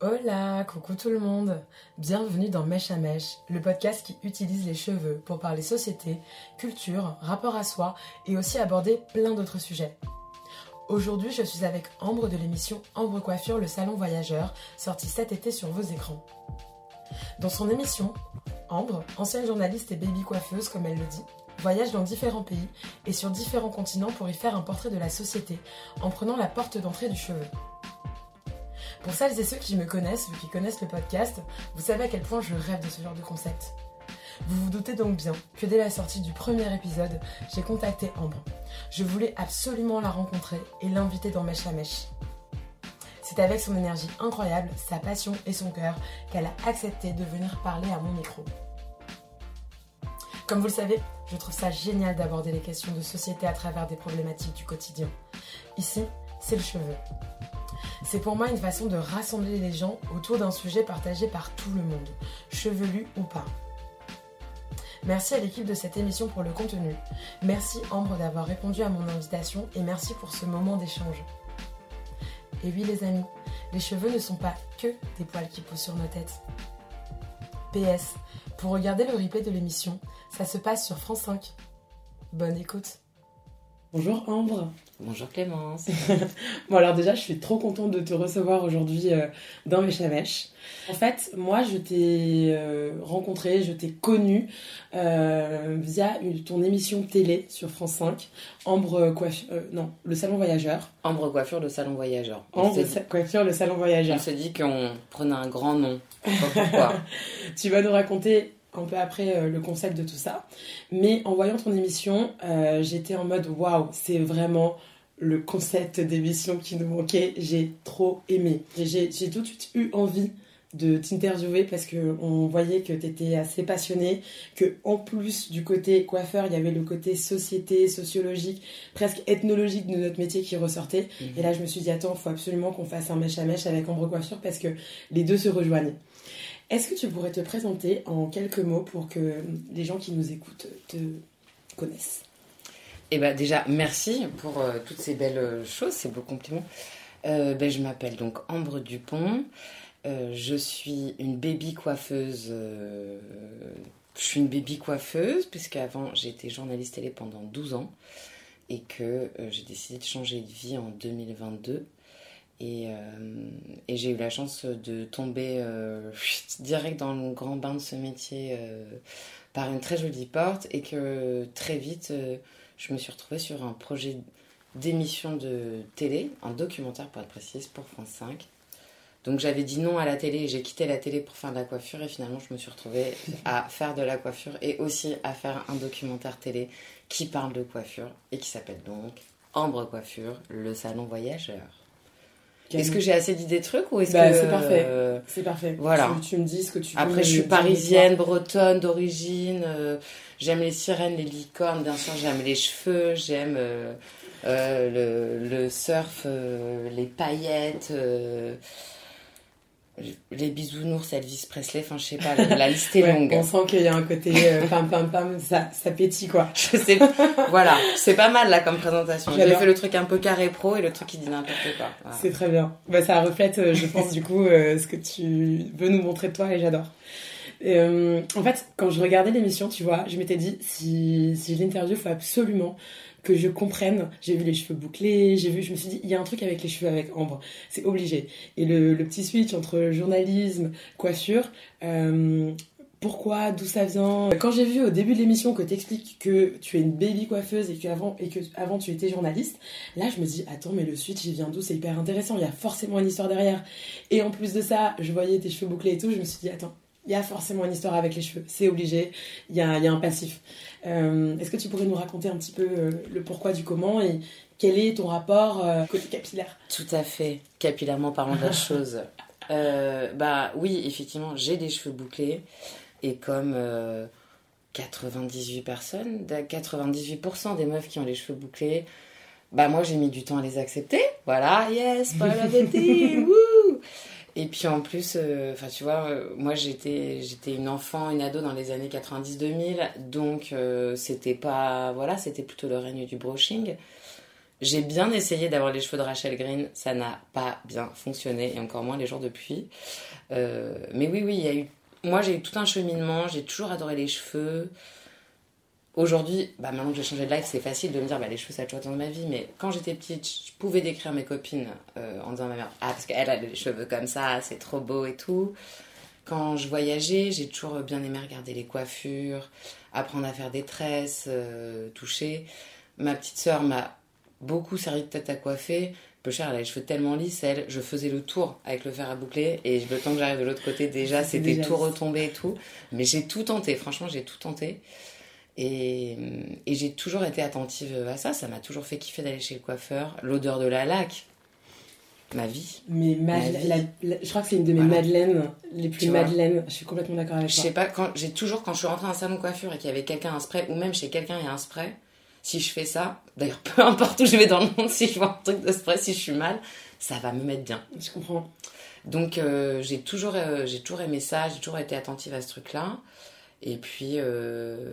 Hola, coucou tout le monde. Bienvenue dans Mèche à Mèche, le podcast qui utilise les cheveux pour parler société, culture, rapport à soi et aussi aborder plein d'autres sujets. Aujourd'hui, je suis avec Ambre de l'émission Ambre Coiffure, le salon voyageur, sorti cet été sur vos écrans. Dans son émission, Ambre, ancienne journaliste et baby coiffeuse comme elle le dit, voyage dans différents pays et sur différents continents pour y faire un portrait de la société en prenant la porte d'entrée du cheveu. Pour celles et ceux qui me connaissent ou qui connaissent le podcast, vous savez à quel point je rêve de ce genre de concept. Vous vous doutez donc bien que dès la sortie du premier épisode, j'ai contacté Ambre. Je voulais absolument la rencontrer et l'inviter dans Mèche à Mèche. C'est avec son énergie incroyable, sa passion et son cœur qu'elle a accepté de venir parler à mon micro. Comme vous le savez, je trouve ça génial d'aborder les questions de société à travers des problématiques du quotidien. Ici, c'est le cheveu. C'est pour moi une façon de rassembler les gens autour d'un sujet partagé par tout le monde, chevelu ou pas. Merci à l'équipe de cette émission pour le contenu. Merci Ambre d'avoir répondu à mon invitation et merci pour ce moment d'échange. Et oui les amis, les cheveux ne sont pas que des poils qui poussent sur nos têtes. PS, pour regarder le replay de l'émission, ça se passe sur France 5. Bonne écoute. Bonjour Ambre. Bonjour Clémence. bon alors déjà je suis trop contente de te recevoir aujourd'hui euh, dans mes chavèches. En fait moi je t'ai euh, rencontré, je t'ai connue euh, via ton émission télé sur France 5, Ambre Coiffure, non le salon voyageur. Ambre Coiffure le salon voyageur. Ambre Coiffure le salon voyageur. On s'est dit qu'on prenait un grand nom. Pourquoi Tu vas nous raconter un peu après euh, le concept de tout ça. Mais en voyant ton émission, euh, j'étais en mode waouh, c'est vraiment le concept d'émission qui nous manquait. J'ai trop aimé. J'ai tout de suite eu envie de t'interviewer parce que on voyait que tu étais assez passionné, que en plus du côté coiffeur, il y avait le côté société, sociologique, presque ethnologique de notre métier qui ressortait. Mhm. Et là, je me suis dit attends, il faut absolument qu'on fasse un mèche à mèche avec Ambre Coiffure parce que les deux se rejoignent. Est-ce que tu pourrais te présenter en quelques mots pour que les gens qui nous écoutent te connaissent? Eh bien déjà, merci pour euh, toutes ces belles euh, choses, ces beaux compliments. Euh, ben, je m'appelle donc Ambre Dupont. je suis une baby coiffeuse. je suis une baby coiffeuse, puisqu'avant j'étais journaliste télé pendant 12 ans et que j'ai décidé de changer de vie en 2022 et, euh, et j'ai eu la chance de tomber euh, direct dans le grand bain de ce métier euh, par une très jolie porte et que très vite je me suis retrouvée sur un projet d'émission de télé, un documentaire pour être précise, pour France 5. Donc j'avais dit non à la télé, j'ai quitté la télé pour faire de la coiffure et finalement je me suis retrouvée à faire de la coiffure et aussi à faire un documentaire télé qui parle de coiffure et qui s'appelle donc Ambre Coiffure, le salon voyageur. Est-ce que j'ai assez dit des trucs ou est-ce bah, que c'est parfait euh, C'est parfait. Voilà. Tu, me dis ce que tu veux. Après, je suis parisienne, bretonne d'origine. Euh, j'aime les sirènes, les licornes, bien sûr. J'aime les cheveux. J'aime euh, le, le, surf, les paillettes les bisounours, Elvis Presley, enfin je sais pas, la, liste est longue. On sent qu'il y a un côté euh, pam pam pam, ça, ça pétille quoi. Je sais, voilà, c'est pas mal là comme présentation. J'ai fait le truc un peu carré pro et le truc qui dit n'importe quoi. C'est très bien. Bah, ça reflète, euh, je pense du coup, euh, ce que tu veux nous montrer de toi et j'adore. en fait, quand je regardais l'émission, tu vois, je m'étais dit si, si je l'interview, il faut absolument que je comprenne. J'ai vu les cheveux bouclés, j'ai vu, je me suis dit, il y a un truc avec les cheveux avec Ambre, c'est obligé. Et le, petit switch entre journalisme, coiffure, euh, pourquoi, d'où ça vient? Quand j'ai vu au début de l'émission que tu expliques que tu es une baby coiffeuse et que avant, et que avant tu étais journaliste, là je me dis attends mais le switch il vient d'où? C'est hyper intéressant, il y a forcément une histoire derrière. Et en plus de ça, je voyais tes cheveux bouclés et tout, je me suis dit attends, il y a forcément une histoire avec les cheveux, c'est obligé, il y a, un passif. Euh, est-ce que tu pourrais nous raconter un petit peu euh, le pourquoi du comment et quel est ton rapport euh, côté capillaire? Tout à fait, capillairement parlant de la chose. bah oui, effectivement, j'ai des cheveux bouclés et comme 98 personnes, 98% des meufs qui ont les cheveux bouclés, bah moi j'ai mis du temps à les accepter. Voilà, yes, pas la wouh et puis en plus, euh, enfin tu vois, euh, moi j'étais j'étais une enfant, une ado dans les années 90-2000, donc euh, c'était pas voilà, c'était plutôt le règne du brushing. J'ai bien essayé d'avoir les cheveux de Rachel Green, ça n'a pas bien fonctionné, et encore moins les jours depuis. Mais oui, oui. Moi, j'ai eu tout un cheminement, j'ai toujours adoré les cheveux. Aujourd'hui, bah, maintenant que j'ai changé de life, c'est facile de me dire bah, les cheveux, ça a toujours été dans ma vie. Mais quand j'étais petite, je pouvais décrire mes copines euh, en disant à ma mère Ah, parce qu'elle a les cheveux comme ça, c'est trop beau et tout. Quand je voyageais, j'ai toujours bien aimé regarder les coiffures, apprendre à faire des tresses, euh, toucher. Ma petite sœur m'a beaucoup servi de tête à coiffer. Peu cher, elle a les cheveux tellement lisses, elle, je faisais le tour avec le fer à boucler et le temps que j'arrive de l'autre côté, déjà, c'était tout retombé et tout. Mais j'ai tout tenté, franchement, j'ai tout tenté. Et, et j'ai toujours été attentive à ça. Ça m'a toujours fait kiffer d'aller chez le coiffeur. L'odeur de la laque, ma vie. Mais je crois que c'est une de mes madeleines, les plus madeleines. Je suis complètement d'accord avec toi. Je sais pas, quand, j'ai toujours, quand je suis rentrée dans un salon de coiffure et qu'il y avait quelqu'un un spray, ou même chez quelqu'un il y a un spray, si je fais ça, d'ailleurs peu importe où je vais dans le monde, si je vois un truc de spray, si je suis mal, ça va me mettre bien. Je comprends. Donc euh, j'ai toujours, euh, j'ai toujours aimé ça, j'ai toujours été attentive à ce truc-là. Et puis, euh,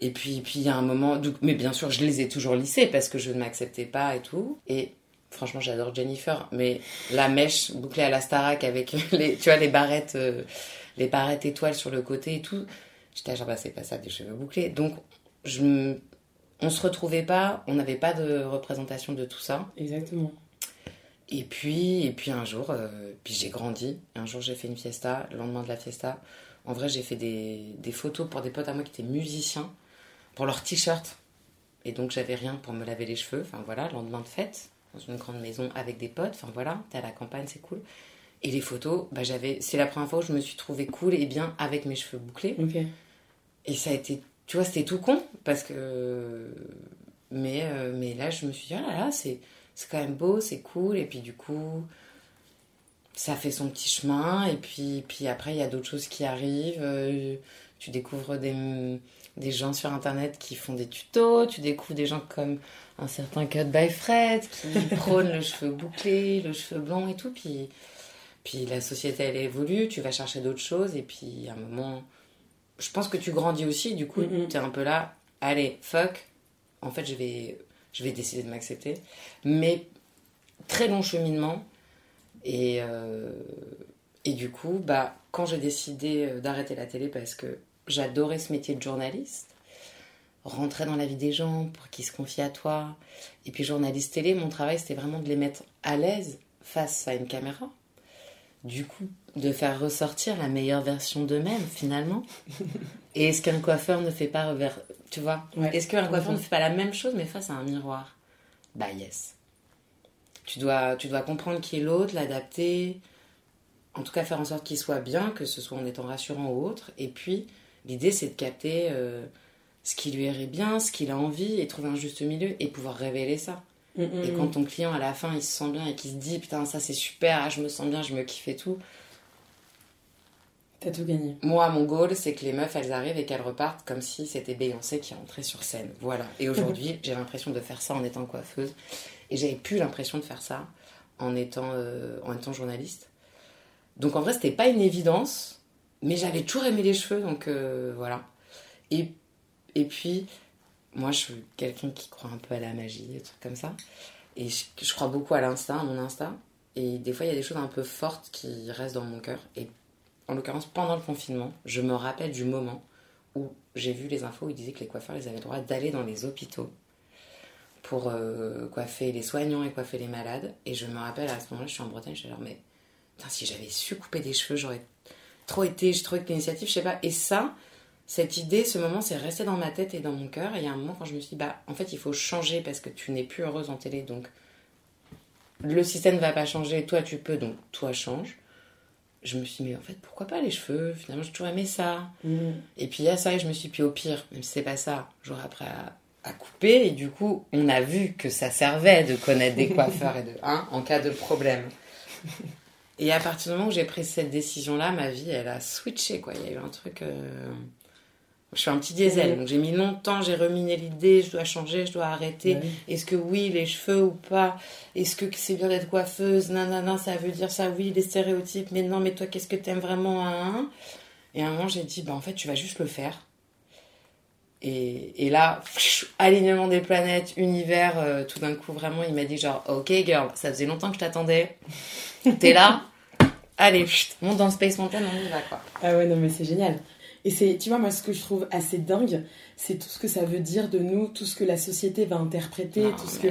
et puis, puis il y a un moment, mais bien sûr, je les ai toujours lissés parce que je ne m'acceptais pas et tout. Et franchement, j'adore Jennifer, mais la mèche bouclée à la Starac avec les, tu vois, les barrettes, euh, les barrettes étoiles sur le côté et tout. J'étais genre, bah, c'est pas ça, des cheveux bouclés. Donc, je, on se retrouvait pas, on n'avait pas de représentation de tout ça. Exactement. Et puis, et puis un jour, euh, puis j'ai grandi. Un jour, j'ai fait une fiesta. Le lendemain de la fiesta, en vrai, j'ai fait des, des, photos pour des potes à moi qui étaient musiciens, pour leurs t-shirts. Et donc, j'avais rien pour me laver les cheveux. Enfin, voilà, lendemain de fête, dans une grande maison avec des potes. Enfin, voilà, t'es à la campagne, c'est cool. Et les photos, bah, j'avais... c'est la première fois où je me suis trouvée cool et bien avec mes cheveux bouclés. Et ça a été, tu vois, c'était tout con. Parce que. Mais, euh, mais là, je me suis dit, oh là là, c'est, c'est quand même beau, c'est cool. Et puis, du coup ça fait son petit chemin et puis, puis après il y a d'autres choses qui arrivent. Euh, tu découvres des, des, gens sur internet qui font des tutos, tu découvres des gens comme un certain Cut by Fred qui prône le cheveu bouclé, le cheveu blanc et tout. Puis, puis la société elle évolue, tu vas chercher d'autres choses et puis à un moment, je pense que tu grandis aussi, du coup tu es un peu là, allez, fuck, en fait je vais, je vais décider de m'accepter. Mais très long cheminement et, euh, et du coup, bah, quand j'ai décidé euh, d'arrêter la télé parce que j'adorais ce métier de journaliste, rentrer dans la vie des gens pour qu'ils se confient à toi. Et puis journaliste télé, mon travail c'était vraiment de les mettre à l'aise face à une caméra. Du coup, de faire ressortir la meilleure version d'eux-mêmes finalement. Et est-ce qu'un coiffeur ne fait pas, tu vois, est-ce qu'un coiffeur ne fait pas la même chose mais face à un miroir? Bah yes. Tu dois, tu dois comprendre qui est l'autre, l'adapter, en tout cas faire en sorte qu'il soit bien, que ce soit en étant rassurant ou autre. Et puis, l'idée, c'est de capter euh, ce qui lui irait bien, ce qu'il a envie, et trouver un juste milieu, et pouvoir révéler ça. Mm, mm, et quand mm. ton client, à la fin, il se sent bien et qu'il se dit, putain, ça c'est super, ah, je me sens bien, je me kiffe et tout. T'as tout gagné. Moi, mon goal, c'est que les meufs, elles arrivent et qu'elles repartent comme si c'était Beyoncé qui rentrait sur scène. Voilà. Et aujourd'hui, j'ai l'impression de faire ça en étant coiffeuse. Et j'avais plus l'impression de faire ça en étant, euh, en étant journaliste. Donc en vrai, c'était pas une évidence, mais j'avais toujours aimé les cheveux, donc euh, voilà. Et, et puis, moi, je suis quelqu'un qui croit un peu à la magie, des trucs comme ça. Et je, crois beaucoup à l'instinct, à mon instinct. Et des fois, il y a des choses un peu fortes qui restent dans mon cœur. Et en l'occurrence, pendant le confinement, je me rappelle du moment où j'ai vu les infos où ils disaient que les coiffeurs avaient le droit d'aller dans les hôpitaux pour euh, coiffer les soignants et coiffer les malades. Et je me rappelle à ce moment-là, je suis en Bretagne, je suis genre, mais si j'avais su couper des cheveux, j'aurais trop été, j'ai trop été l'initiative, je sais pas. Et ça, cette idée, ce moment, c'est resté dans ma tête et dans mon cœur. Et il y a un moment quand je me suis dit, bah, en fait, il faut changer parce que tu n'es plus heureuse en télé, donc le système ne va pas changer, toi tu peux, donc toi change. Je me suis dit, mais en fait, pourquoi pas les cheveux? Finalement, j'ai toujours aimé ça. Mm. Et puis il y a ça, et je me suis dit, puis au pire, même si c'est pas ça, j'aurais après à à couper. Et du coup on a vu que ça servait de connaître des coiffeurs et de hein, en cas de problème. Et à partir du moment où j'ai pris cette décision là, ma vie elle a switché quoi. Il y a eu un truc. Euh, je suis un petit diesel, donc j'ai mis longtemps, j'ai reminé l'idée, je dois changer, je dois arrêter. Est-ce que oui, les cheveux ou pas? Est-ce que c'est bien d'être coiffeuse? Non, non, non, ça veut dire ça, oui, les stéréotypes, mais non, mais toi, qu'est-ce que t'aimes vraiment hein? Et à un moment, j'ai dit, bah en fait, tu vas juste le faire Et, et là, alignement des planètes, univers, euh, tout d'un coup, vraiment, il m'a dit genre, ok girl, ça faisait longtemps que je t'attendais. T'es là Allez, monte dans Space Mountain, on y va quoi. Ah ouais, non mais c'est génial. Et c'est, tu vois, moi, ce que je trouve assez dingue, c'est tout ce que ça veut dire de nous, tout ce que la société va interpréter, tout ce que.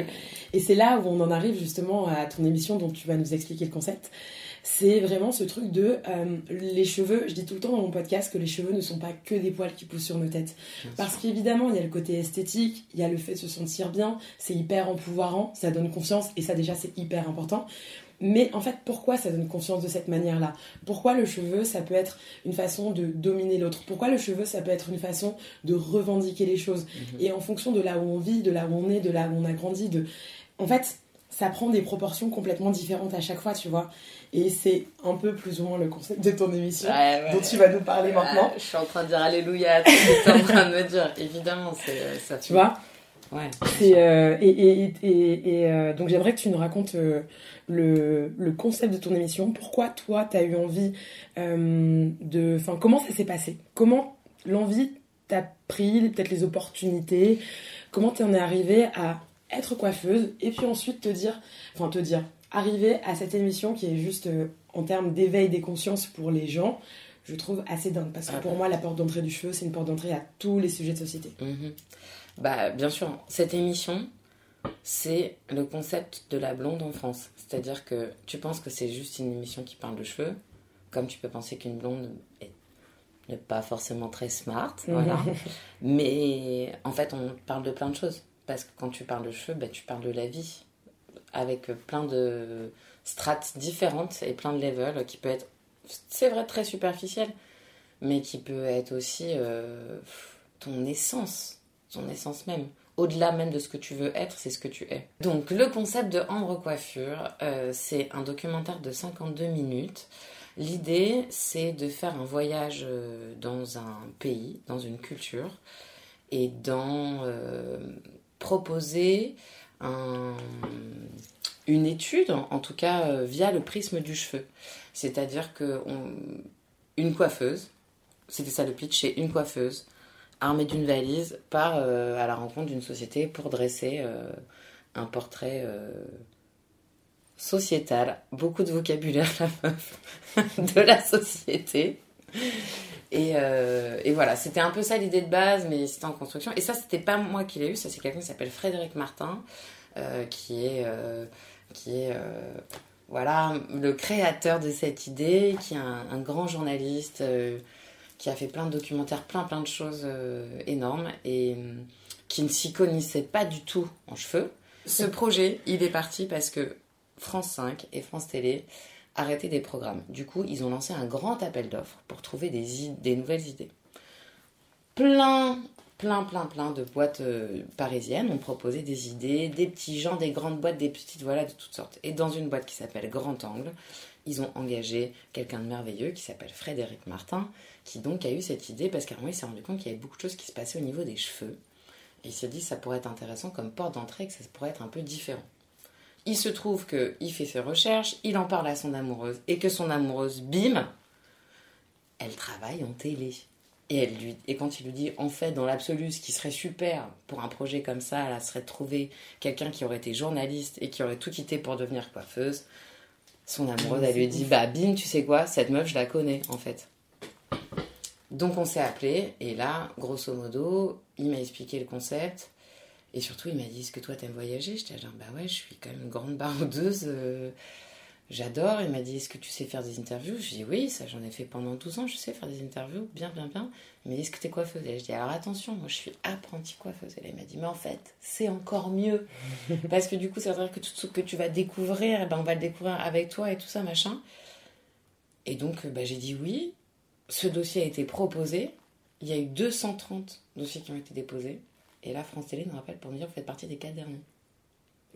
Et c'est là où on en arrive justement à ton émission dont tu vas nous expliquer le concept c'est vraiment ce truc de euh, les cheveux. Je dis tout le temps dans mon podcast que les cheveux ne sont pas que des poils qui poussent sur nos têtes. Parce qu'évidemment, il y a le côté esthétique, il y a le fait de se sentir bien, c'est hyper empouvoirant, ça donne confiance et ça déjà c'est hyper important. Mais en fait, pourquoi ça donne confiance de cette manière-là? Pourquoi le cheveu, ça peut être une façon de dominer l'autre? Pourquoi le cheveu, ça peut être une façon de revendiquer les choses? Mhm. Et en fonction de là où on vit, de là où on est, de là où on a grandi, de... En fait, ça prend des proportions complètement différentes à chaque fois, tu vois. Et c'est un peu plus ou moins le concept de ton émission dont tu vas nous parler maintenant. Je suis en train de dire Alléluia, tu es en train de me dire. Évidemment, c'est euh, ça. Tu vois Ouais. Euh, et, et, et, et euh, donc j'aimerais que tu nous racontes le, le, concept de ton émission. Pourquoi toi, tu as eu envie de... Enfin, comment ça s'est passé? Comment l'envie t'a pris, peut-être les opportunités? Comment tu en es arrivé à être coiffeuse? Et puis ensuite te dire, enfin te dire, arriver à cette émission qui est juste euh, en termes d'éveil des consciences pour les gens, je trouve assez dingue parce que ah pour bah. moi la porte d'entrée du cheveu c'est une porte d'entrée à tous les sujets de société. Mhm. Bah bien sûr, cette émission c'est le concept de la blonde en France, c'est-à-dire que tu penses que c'est juste une émission qui parle de cheveux, comme tu peux penser qu'une blonde n'est pas forcément très smart, voilà. mais en fait on parle de plein de choses parce que quand tu parles de cheveux, bah, tu parles de la vie, avec plein de strates différentes et plein de levels qui peut être, c'est vrai, très superficiel, mais qui peut être aussi euh, ton essence, ton essence même. Au-delà même de ce que tu veux être, c'est ce que tu es. Donc le concept de Ambre Coiffure, euh, c'est un documentaire de 52 minutes. L'idée, c'est de faire un voyage euh, dans un pays, dans une culture, et dans proposer une étude, en tout cas euh, via le prisme du cheveu. C'est-à-dire que une coiffeuse, c'était ça le pitch, c'est une coiffeuse armée d'une valise part euh, à la rencontre d'une société pour dresser euh, un portrait sociétal, beaucoup de vocabulaire la meuf, de la société. Euh, et, voilà, c'était un peu ça l'idée de base, mais c'était en construction. Et ça, c'était pas moi qui l'ai eu, ça c'est quelqu'un qui s'appelle Frédéric Martin, euh, qui est, euh, qui est voilà, le créateur de cette idée, qui est un, grand journaliste, qui a fait plein de documentaires, plein plein de choses énormes, et qui ne s'y connaissait pas du tout en cheveux. Ce projet, il est parti parce que France 5 et France Télé arrêter des programmes. Du coup, ils ont lancé un grand appel d'offres pour trouver des, des nouvelles idées. Plein, plein, plein, plein de boîtes euh, parisiennes ont proposé des idées, des petits gens, des grandes boîtes, des petites, voilà, de toutes sortes. Et dans une boîte qui s'appelle Grand Angle, ils ont engagé quelqu'un de merveilleux qui s'appelle Frédéric Martin, qui donc a eu cette idée parce qu'à un moment, il s'est rendu compte qu'il y avait beaucoup de choses qui se passaient au niveau des cheveux. Il s'est dit que ça pourrait être intéressant comme porte d'entrée, que ça pourrait être un peu différent. Il se trouve qu'il fait ses recherches, il en parle à son amoureuse, et que son amoureuse, bim, elle travaille en télé. Et, elle lui, et quand il lui dit, en fait, dans l'absolu, ce qui serait super pour un projet comme ça, elle serait de trouver quelqu'un qui aurait été journaliste et qui aurait tout quitté pour devenir coiffeuse. Son amoureuse, elle lui dit, bah bim, tu sais quoi, cette meuf, je la connais, en fait. Donc on s'est appelé, et là, grosso modo, il m'a expliqué le concept. Et surtout, il m'a dit Est-ce que toi, t'aimes voyager? J'étais genre Bah ouais, je suis quand même une grande baroudeuse. Euh, j'adore. Il m'a dit Est-ce que tu sais faire des interviews? Je dis Oui, ça, j'en ai fait pendant 12 ans. Je sais faire des interviews, bien, bien, bien. Il m'a dit Est-ce que t'es coiffeuse? Et je dis Alors attention, moi, je suis apprentie coiffeuse. Et il m'a dit Mais en fait, c'est encore mieux. Parce que du coup, ça veut dire que tout ce que tu vas découvrir, eh ben, on va le découvrir avec toi et tout ça, machin. Et donc, bah, j'ai dit oui. Ce dossier a été proposé. Il y a eu 230 dossiers qui ont été déposés. Et là, France Télé nous rappelle pour nous dire vous faites partie des quatre derniers.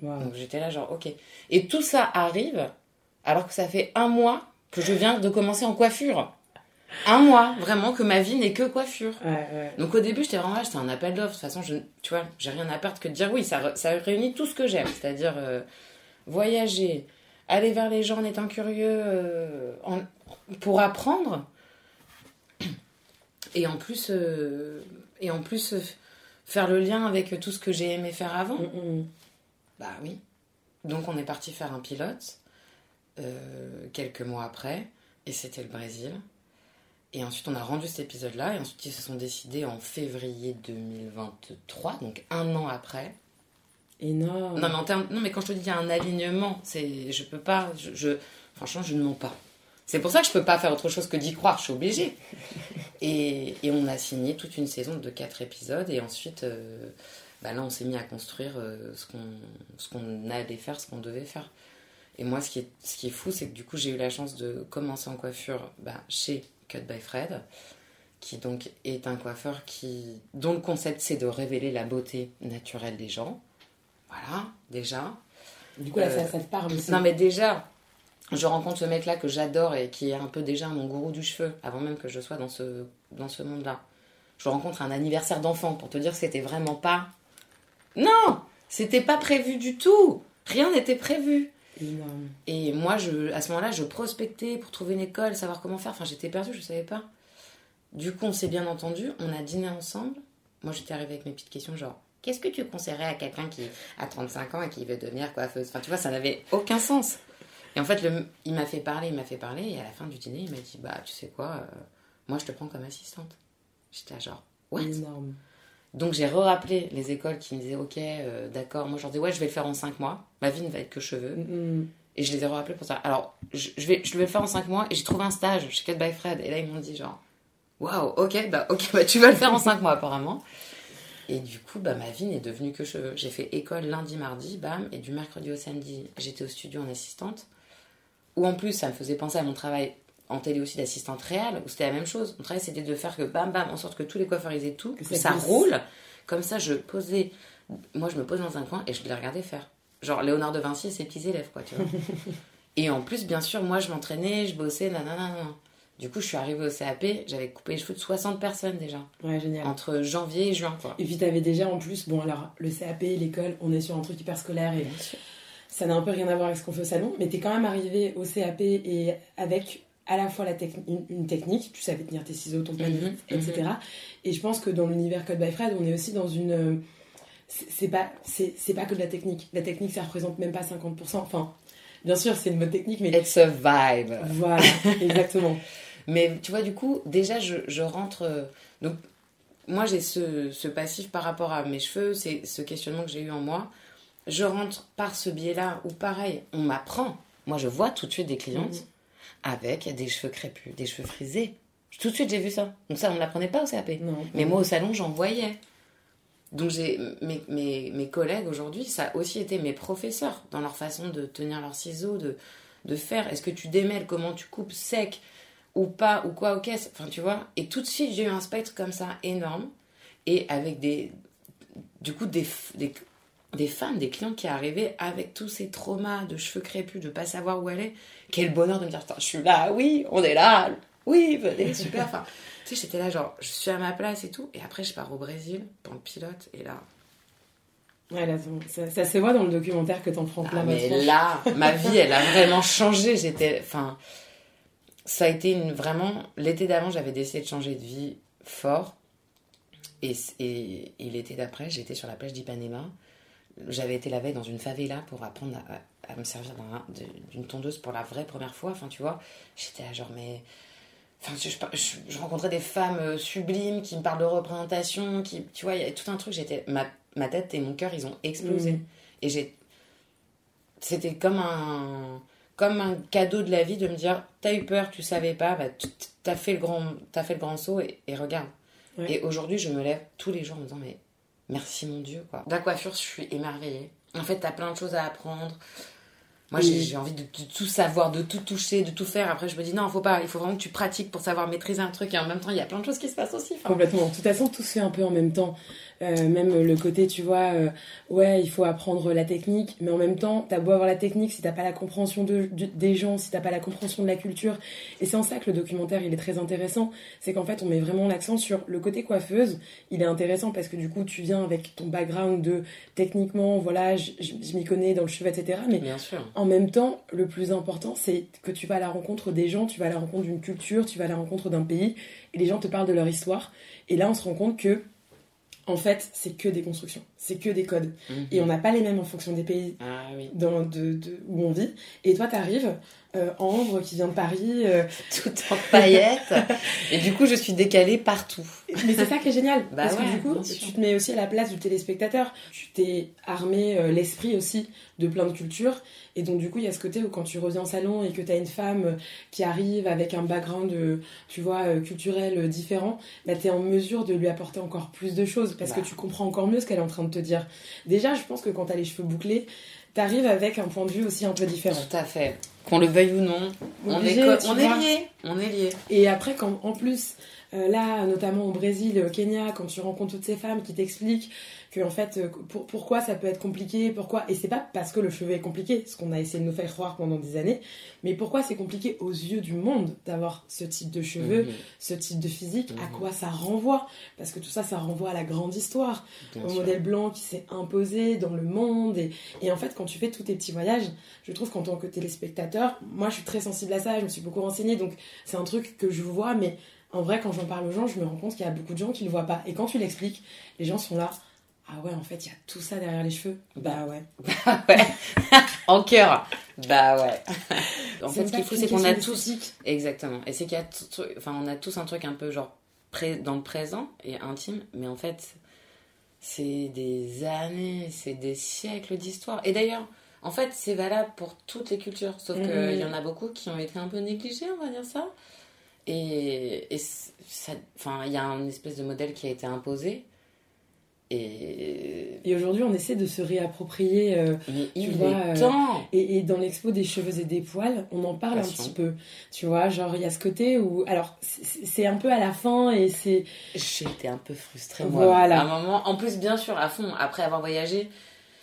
Donc j'étais là, genre, ok. Et tout ça arrive alors que ça fait un mois que je viens de commencer en coiffure. Un mois, vraiment, que ma vie n'est que coiffure. Donc au début, j'étais vraiment là, c'était un appel d'offres. De toute façon, je, tu vois, j'ai rien à perdre que de dire oui, ça, ça réunit tout ce que j'aime. C'est-à-dire euh, voyager, aller vers les gens en étant curieux, euh, pour apprendre. Et en plus, euh, et en plus faire le lien avec tout ce que j'ai aimé faire avant. Mm, mm. Bah oui. Donc on est parti faire un pilote euh, quelques mois après, et c'était le Brésil. Et ensuite on a rendu cet épisode-là, et ensuite ils se sont décidés en février 2023, donc un an après. Énorme. Non mais, en termes- non mais quand je te dis qu'il y a un alignement, c'est, je peux pas, je, je- franchement je ne mens pas. C'est pour ça que je peux pas faire autre chose que d'y croire, je suis obligée. Et, et on a signé toute une saison de quatre épisodes, et ensuite, euh, bah là on s'est mis à construire euh, ce qu'on, qu'on allait faire, ce qu'on devait faire. Et moi, ce qui est, ce qui est fou, c'est que du coup, j'ai eu la chance de commencer en coiffure bah, chez Cut by Fred, qui donc est un coiffeur qui, dont le concept c'est de révéler la beauté naturelle des gens. Voilà, déjà. Du coup, là, Euh, ça, ça te parle aussi. Non, mais déjà, je rencontre ce mec-là que j'adore et qui est un peu déjà mon gourou du cheveu, avant même que je sois dans ce, dans ce monde-là. Je rencontre un anniversaire d'enfant pour te dire que c'était vraiment pas. Non C'était pas prévu du tout Rien n'était prévu et moi, je, à ce moment-là, je prospectais pour trouver une école, savoir comment faire. Enfin, j'étais perdue, je savais pas. Du coup, on s'est bien entendu, on a dîné ensemble. Moi, j'étais arrivée avec mes petites questions, genre, qu'est-ce que tu conseillerais à quelqu'un qui a 35 ans et qui veut devenir coiffeuse? Enfin, tu vois, ça n'avait aucun sens. Et en fait, le, il m'a fait parler, il m'a fait parler, et à la fin du dîner, il m'a dit, bah, tu sais quoi, euh, moi, je te prends comme assistante. J'étais là, genre, what? Énorme. donc j'ai re-rappelé les écoles qui me disaient ok euh, d'accord. Moi je leur dis ouais je vais le faire en 5 mois. Ma vie ne va être que cheveux. Mm, mm. et je les ai rappelés pour ça. Alors je, je vais je vais le faire en 5 mois et j'ai trouvé un stage chez Cut by Fred. Et là ils m'ont dit genre waouh ok bah ok bah tu vas le faire en 5 mois apparemment. Et du coup bah ma vie n'est devenue que cheveux. J'ai fait école lundi mardi bam et du mercredi au samedi j'étais au studio en assistante ou en plus ça me faisait penser à mon travail en télé aussi d'assistante réelle où c'était la même chose. Mon travail c'était de faire que bam bam en sorte que tous les coiffeurs ils aient tout Que que ça roule. Comme ça je posais moi je me pose dans un coin et je les regardais faire. Genre Léonard de Vinci et ses petits élèves quoi tu vois. Et en plus bien sûr moi je m'entraînais je bossais nanana du coup je suis arrivée au CAP j'avais coupé les cheveux de 60 personnes déjà. Ouais, génial. entre janvier et juin quoi. Et puis t'avais déjà en plus, bon alors le CAP, l'école, on est sur un truc hyper scolaire et ça n'a un peu rien à voir avec ce qu'on fait au salon, mais t'es quand même arrivé au CAP et avec à la fois la techni- une, technique, tu savais tenir tes ciseaux, ton planif, Mhm, etc. Et je pense que dans l'univers Code by Fred, on est aussi dans une... c'est pas, c'est c'est pas que de la technique. La technique, ça représente même pas 50%. Enfin, bien sûr, c'est une mode technique, mais it's a vibe voilà, exactement. Mais tu vois, du coup, déjà, je, je rentre. euh, donc, moi, j'ai ce, ce passif par rapport à mes cheveux, c'est ce questionnement que j'ai eu en moi. Je rentre par ce biais-là, où pareil, on m'apprend. Moi, je vois tout de suite des clientes Mhm. avec des cheveux crépus, des cheveux frisés. Tout de suite, j'ai vu ça. Donc, ça, on ne l'apprenait pas au CAP. Non. Mais moi, au salon, j'en voyais. Donc, j'ai mes, mes, mes collègues aujourd'hui, ça a aussi été mes professeurs dans leur façon de tenir leurs ciseaux, de, de faire. Est-ce que tu démêles? Comment tu coupes? Sec ou pas, ou quoi, ok. Enfin, tu vois? Et tout de suite, j'ai eu un spectre comme ça énorme. Et avec des. Du coup, des, des, des femmes, des clients qui arrivaient avec tous ces traumas de cheveux crépus, de pas savoir où aller. Quel bonheur de me dire, je suis là, oui, on est là, oui, venez, super. Enfin, tu sais, j'étais là, genre, je suis à ma place et tout. Et après, je pars au Brésil pour le pilote. Et là, Ouais, là, ça, ça se voit dans le documentaire que t'en prends plein ah, mais là, ma vie, elle a vraiment changé. J'étais, enfin, ça a été une vraiment. L'été d'avant, j'avais décidé de changer de vie fort. Et, et, et l'été d'après, j'étais sur la plage d'Ipanema. J'avais été la veille dans une favela pour apprendre à, à me servir d'une tondeuse pour la vraie première fois. Enfin, tu vois, j'étais là, genre, mais. Enfin, je, je- je rencontrais des femmes euh, sublimes qui me parlent de représentation, qui, tu vois, il y a tout un truc. J'étais, ma, ma tête et mon cœur, ils ont explosé. Mhm. Et j'ai, c'était comme un, comme un cadeau de la vie de me dire, t'as eu peur, tu savais pas, bah, t'as fait le grand, fait le grand saut et, et regarde. Ouais. Et aujourd'hui, je me lève tous les jours en me disant, mais merci mon Dieu, quoi. La coiffure, je suis émerveillée. En fait, t'as plein de choses à apprendre. Moi, j'ai Oui. j'ai envie de, de tout savoir, de tout toucher, de tout faire. Après, je me dis, non, faut pas, il faut vraiment que tu pratiques pour savoir maîtriser un truc. Et en même temps, il y a plein de choses qui se passent aussi. Enfin, Complètement. De toute façon, tout se fait un peu en même temps. Euh, même le côté, tu vois, euh, ouais, il faut apprendre la technique, mais en même temps, t'as beau avoir la technique, si t'as pas la compréhension de, de- des gens, si t'as pas la compréhension de la culture. Et c'est en ça que le documentaire, il est très intéressant. C'est qu'en fait, on met vraiment l'accent sur le côté coiffeuse. Il est intéressant parce que du coup, tu viens avec ton background de techniquement, voilà, je m'y connais dans le cheveu, etc. Mais bien sûr. En même temps, le plus important, c'est que tu vas à la rencontre des gens, tu vas à la rencontre d'une culture, tu vas à la rencontre d'un pays, et les gens te parlent de leur histoire. Et là, on se rend compte que, en fait, c'est que des constructions, c'est que des codes. Mhm. Et on n'a pas les mêmes en fonction des pays Ah oui. dans, de, de- où on vit. Et toi, t'arrives, euh, Ambre, qui vient de Paris. euh, Tout en paillettes. et du coup, je suis décalée partout. mais c'est ça qui est génial. Bah parce que du coup, tu te mets aussi à la place du téléspectateur. Tu t'es armé euh, l'esprit aussi de plein de cultures. Et donc, du coup, il y a ce côté où quand tu reviens au salon et que tu as une femme euh, qui arrive avec un background, tu vois, culturel différent, bah, tu es en mesure de lui apporter encore plus de choses parce Bah. que tu comprends encore mieux ce qu'elle est en train de te dire. Déjà, je pense que quand tu as les cheveux bouclés, tu arrives avec un point de vue aussi un peu différent. Tout à fait. Qu'on le veuille ou non, on, est, tu on est liés. On est liés. Et après, quand en plus, euh, là, notamment au Brésil, au Kenya, quand tu rencontres toutes ces femmes qui t'expliquent que en fait, euh, pour- pourquoi ça peut être compliqué, pourquoi, et c'est pas parce que le cheveu est compliqué, ce qu'on a essayé de nous faire croire pendant des années, mais pourquoi c'est compliqué aux yeux du monde d'avoir ce type de cheveux, Mhm. ce type de physique, à Mhm. quoi ça renvoie? Parce que tout ça, ça renvoie à la grande histoire, Bien au sûr. modèle blanc qui s'est imposé dans le monde. Et, et en fait, quand tu fais tous tes petits voyages, je trouve qu'en tant que téléspectateur, moi je suis très sensible à ça, je me suis beaucoup renseignée, donc c'est un truc que je vois, mais en vrai, quand j'en parle aux gens, je me rends compte qu'il y a beaucoup de gens qui le voient pas. Et quand tu l'expliques, les gens sont là. Ah ouais, en fait, il y a tout ça derrière les cheveux. Bah ouais. ouais. en cœur. Bah ouais. en fait, ce qu'il faut, c'est qu'on a tous. Exactement. Et c'est qu'il y a tout- enfin, on a tous un truc un peu genre pré- dans le présent et intime, mais en fait, c'est des années, c'est des siècles d'histoire. Et d'ailleurs, en fait, c'est valable pour toutes les cultures, sauf Mhm. qu'il y en a beaucoup qui ont été un peu négligés, on va dire ça. Et, et c- ça, enfin, il y a une espèce de modèle qui a été imposé. Et Et aujourd'hui, on essaie de se réapproprier. euh, mais il vois, est euh, temps. Et, et dans l'expo des cheveux et des poils, on en parle un petit peu. Tu vois, genre, il y a ce côté où. Alors, c'est c'est un peu à la fin et c'est. J'étais un peu frustrée, moi. Voilà. À un moment, en plus, bien sûr, à fond, après avoir voyagé.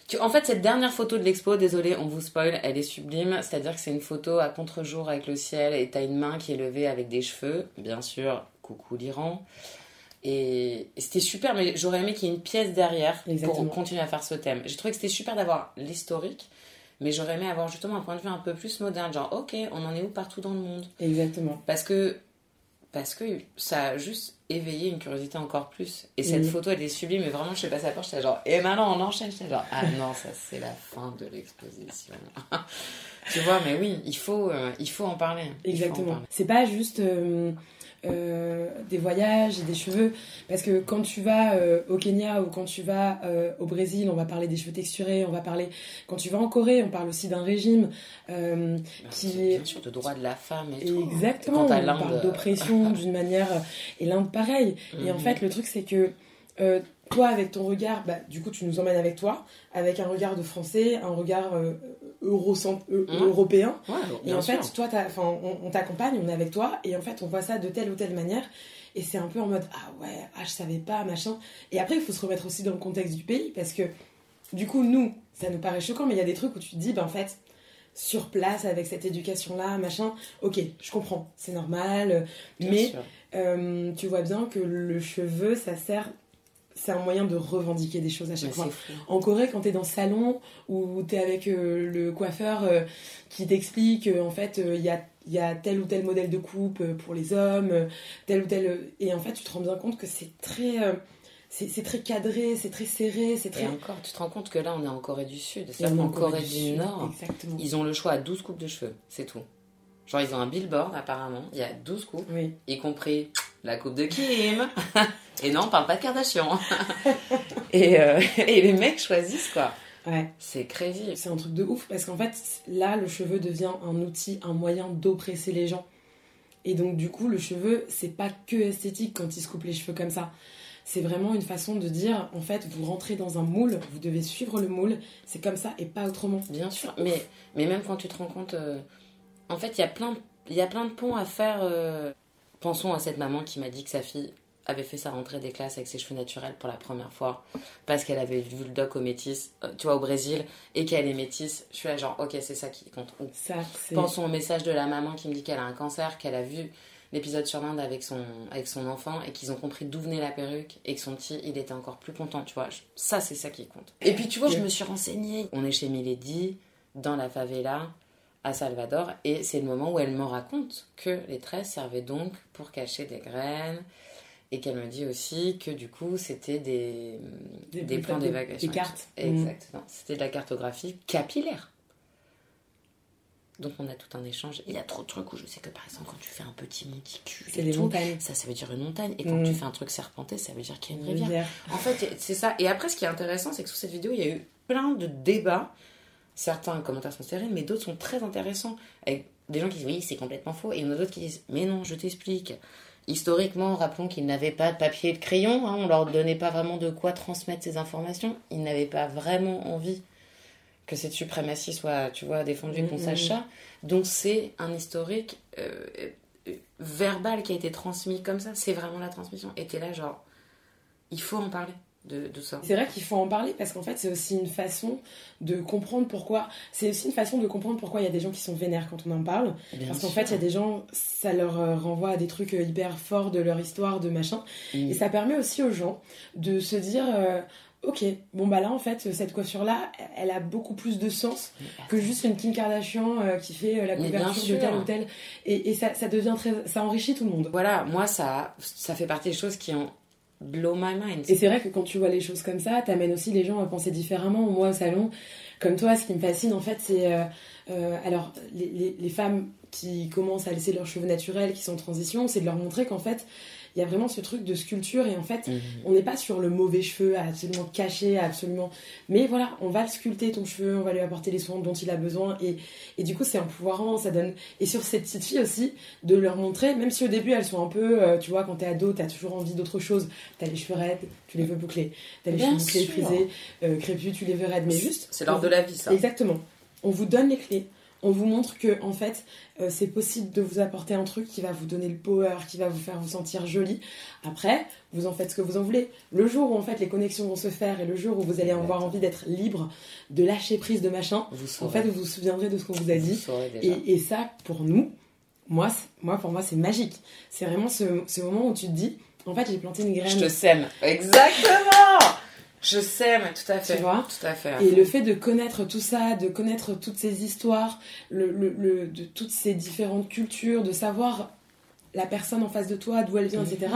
Tu... En fait, cette dernière photo de l'expo, désolé, on vous spoil, elle est sublime. C'est-à-dire que c'est une photo à contre-jour avec le ciel et t'as une main qui est levée avec des cheveux. Bien sûr, coucou l'Iran. Et c'était super, mais j'aurais aimé qu'il y ait une pièce derrière Exactement. pour continuer à faire ce thème. J'ai trouvé que c'était super d'avoir l'historique, mais j'aurais aimé avoir justement un point de vue un peu plus moderne. Genre, ok, on en est où partout dans le monde? Exactement. parce que, parce que ça a juste éveillé une curiosité encore plus. Et cette Oui. photo, elle est sublime. Et vraiment, je suis passée à la porte, j'étais genre, et maintenant on enchaîne. J'étais genre, ah non, ça c'est la fin de l'exposition. tu vois, mais oui, il faut, euh, il faut en parler. Exactement. C'est pas juste euh, euh, des voyages et des cheveux. Parce que quand tu vas euh, au Kenya ou quand tu vas euh, au Brésil, on va parler des cheveux texturés, on va parler. Quand tu vas en Corée, on parle aussi d'un régime. euh, qui est- Bien sûr, de droit de la femme et tout. Exactement, Quand on parle d'oppression d'une manière. Et l'Inde, pareil. Et en Mhm. fait, le truc, c'est que toi, avec ton regard, bah, du coup, tu nous emmènes avec toi, avec un regard de français, un regard euh. Européen. Ouais, Et en sûr. fait, toi, enfin, on, on t'accompagne, on est avec toi, et en fait, on voit ça de telle ou telle manière. Et c'est un peu en mode ah ouais, ah je savais pas, machin. Et après, il faut se remettre aussi dans le contexte du pays, parce que du coup, nous, ça nous paraît choquant, mais il y a des trucs où tu te dis, ben en fait, sur place, avec cette éducation-là, machin, ok, je comprends, c'est normal, Bien mais euh, tu vois bien que le cheveu, ça sert, c'est un moyen de revendiquer des choses à chaque c'est fois. En Corée, quand t'es dans le salon ou t'es avec euh, le coiffeur euh, qui t'explique euh, en fait il y, a, y a tel ou tel modèle de coupe euh, pour les hommes, euh, tel ou tel. euh, Et en fait, tu te rends bien compte que c'est très. euh, c'est c'est très cadré, c'est très serré, c'est Et très. encore, tu te rends compte que là, on est en Corée du Sud. Et C'est-à-dire on est qu'en Corée du Sud, Nord, Exactement. ils ont le choix à 12 coupes de cheveux. C'est tout. Genre, ils ont un billboard, apparemment. Il y a 12 coupes. Oui. y compris la coupe de Kim. et non, on parle pas de Kardashian. et, euh, et les mecs choisissent quoi. Ouais. C'est crazy. C'est un truc de ouf parce qu'en fait, là, le cheveu devient un outil, un moyen d'oppresser les gens. Et donc, du coup, le cheveu, c'est pas que esthétique quand ils se coupent les cheveux comme ça. C'est vraiment une façon de dire, en fait, vous rentrez dans un moule, vous devez suivre le moule, c'est comme ça et pas autrement. Bien sûr, mais, mais même quand tu te rends compte, euh, en fait, il y, a plein de- il y a plein de ponts à faire. euh. Pensons à cette maman qui m'a dit que sa fille avait fait sa rentrée des classes avec ses cheveux naturels pour la première fois parce qu'elle avait vu le doc au métis, euh, tu vois, au Brésil, et qu'elle est métisse. Je suis là, genre, ok, c'est ça qui compte. Ça. Pensons au message de la maman qui me dit qu'elle a un cancer, qu'elle a vu l'épisode sur l'Inde avec son, avec son enfant et qu'ils ont compris d'où venait la perruque et que son petit, il était encore plus content, tu vois. Je- Ça, c'est ça qui compte. Et puis, tu vois, je me suis renseignée. On est chez Milady, dans la favela, à Salvador, et c'est le moment où elle me raconte que les tresses servaient donc pour cacher des graines Et qu'elle me dit aussi que du coup, c'était des, Des- plans d'évacuation. des cartes. Exactement. C'était de la cartographie capillaire. Donc on a tout un échange. Il y a trop de trucs où je sais que par exemple, quand tu fais un petit monticule, C'est des tout, montagnes. ça, ça veut dire une montagne. Et quand Mm. tu fais un truc serpenté, ça veut dire qu'il y a une rivière. Rivière. En fait, c'est ça. Et après, ce qui est intéressant, c'est que sous cette vidéo, il y a eu plein de débats. Certains commentaires sont stériles, mais d'autres sont très intéressants. Avec des gens qui disent oui, c'est complètement faux. Et il y en a d'autres qui disent mais non, je t'explique. Historiquement, rappelons qu'ils n'avaient pas de papier et de crayon. hein, on leur donnait pas vraiment de quoi transmettre ces informations. Ils n'avaient pas vraiment envie que cette suprématie soit, tu vois, défendue et qu'on sache ça. Donc c'est un historique euh, verbal qui a été transmis comme ça. C'est vraiment la transmission. Et t'es là, genre, il faut en parler de, de ça. C'est vrai qu'il faut en parler parce qu'en fait, c'est aussi une façon de comprendre pourquoi. C'est aussi une façon de comprendre pourquoi il y a des gens qui sont vénères quand on en parle. Bien Parce qu'en fait, il y a des gens, ça leur euh, renvoie à des trucs euh, hyper forts de leur histoire, de machin. Mm. Et ça permet aussi aux gens de se dire euh, Ok, bon bah là, en fait, cette coiffure-là, elle a beaucoup plus de sens que juste une Kim Kardashian euh, qui fait euh, la couverture de tel ou tel. Et, et ça, ça devient très. Ça enrichit tout le monde. Voilà, moi, ça, ça fait partie des choses qui ont blow my mind. Et c'est vrai que quand tu vois les choses comme ça, t'amènes aussi les gens à penser différemment. Moi, au salon, comme toi, ce qui me fascine, en fait, c'est. euh, euh, alors, les, les- les femmes qui commencent à laisser leurs cheveux naturels, qui sont en transition, c'est de leur montrer qu'en fait, il y a vraiment ce truc de sculpture et en fait, Mhm. on n'est pas sur le mauvais cheveu à absolument cacher, à absolument. Mais voilà, on va le sculpter ton cheveu, on va lui apporter les soins dont il a besoin et, et du coup, c'est empouvoirant, ça donne. Et sur ces petites filles aussi, de leur montrer, même si au début elles sont un peu, euh, tu vois, quand t'es ado, t'as toujours envie d'autre chose. T'as les cheveux raides, tu les veux boucler. T'as les Bien cheveux bouclés, frisés, euh, crépus, tu les veux raides. Mais juste. C'est l'ordre de la vie, ça. Exactement. On vous donne les clés. On vous montre que en fait, euh, c'est possible de vous apporter un truc qui va vous donner le power, qui va vous faire vous sentir jolie. Après, vous en faites ce que vous en voulez. Le jour où en fait les connexions vont se faire et le jour où vous allez avoir envie d'être libre, de lâcher prise de machin, Vous en fait, vous vous souviendrez de ce qu'on vous a dit. Et, et ça, pour nous, moi, c'est- moi pour moi, c'est magique. C'est vraiment ce, ce moment où tu te dis, en fait, j'ai planté une graine. Je te sème. Exactement Je sème, tout à fait. Tu vois Tout à fait. Et le fait de connaître tout ça, de connaître toutes ces histoires, le, le- le- de toutes ces différentes cultures, de savoir la personne en face de toi, d'où elle vient, Mhm. etc.,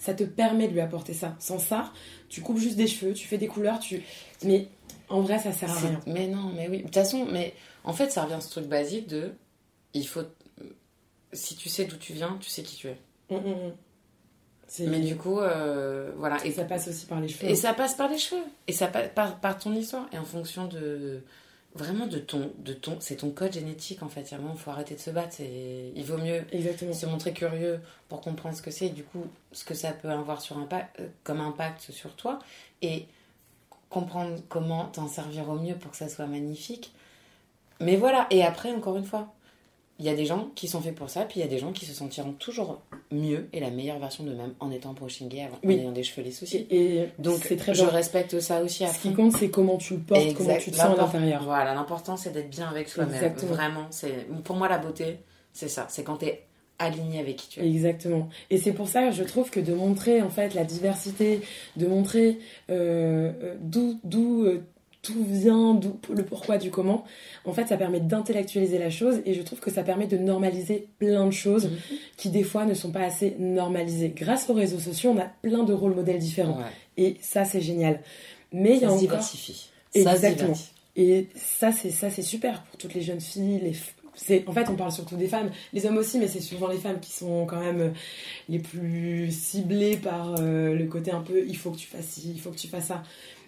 ça te permet de lui apporter ça. Sans ça, tu coupes juste des cheveux, tu fais des couleurs, tu... Mais en vrai, ça sert à rien. Mais non, mais oui. De toute façon, mais en fait, ça revient à ce truc basique de. Il faut. Si tu sais d'où tu viens, tu sais qui tu es. Hum, hum, hum. Mais du coup, euh, voilà. Et ça passe aussi par les cheveux. Et ça passe par les cheveux. Et ça passe par, par ton histoire. Et en fonction de. Vraiment de ton. De ton c'est ton code génétique en fait. Il y a un moment, il faut arrêter de se battre. c'est- Il vaut mieux Exactement. se montrer curieux pour comprendre ce que c'est et du coup ce que ça peut avoir sur impact, euh, comme impact sur toi et comprendre comment t'en servir au mieux pour que ça soit magnifique. Mais voilà, et après, encore une fois, il y a des gens qui sont faits pour ça, puis il y a des gens qui se sentiront toujours mieux et la meilleure version d'eux-mêmes en étant brushing gay, en Oui. ayant des cheveux lisses aussi. Et, Donc, très je bien. respecte ça aussi à Ce qui compte, c'est comment tu le portes, comment Exact. tu te sens à l'intérieur. Voilà, l'important c'est d'être bien avec soi-même. Vraiment, c'est pour moi la beauté, c'est ça. C'est quand t'es aligné avec qui tu es. Exactement. Et c'est pour ça, je trouve que de montrer en fait la diversité, de montrer euh, euh, d'où d'où tout vient, d'où le pourquoi du comment, en fait, ça permet d'intellectualiser la chose et je trouve que ça permet de normaliser plein de choses Mhm. qui des fois ne sont pas assez normalisées. Grâce aux réseaux sociaux, on a plein de rôles modèles différents Ouais. et ça c'est génial. Mais il y a encore diversifie. Exactement. et ça, c'est ça, c'est super pour toutes les jeunes filles. Les c'est, en fait, on parle surtout des femmes, les hommes aussi, mais c'est souvent les femmes qui sont quand même euh, les plus ciblées par euh, le côté un peu il faut que tu fasses ci, il faut que tu fasses ça.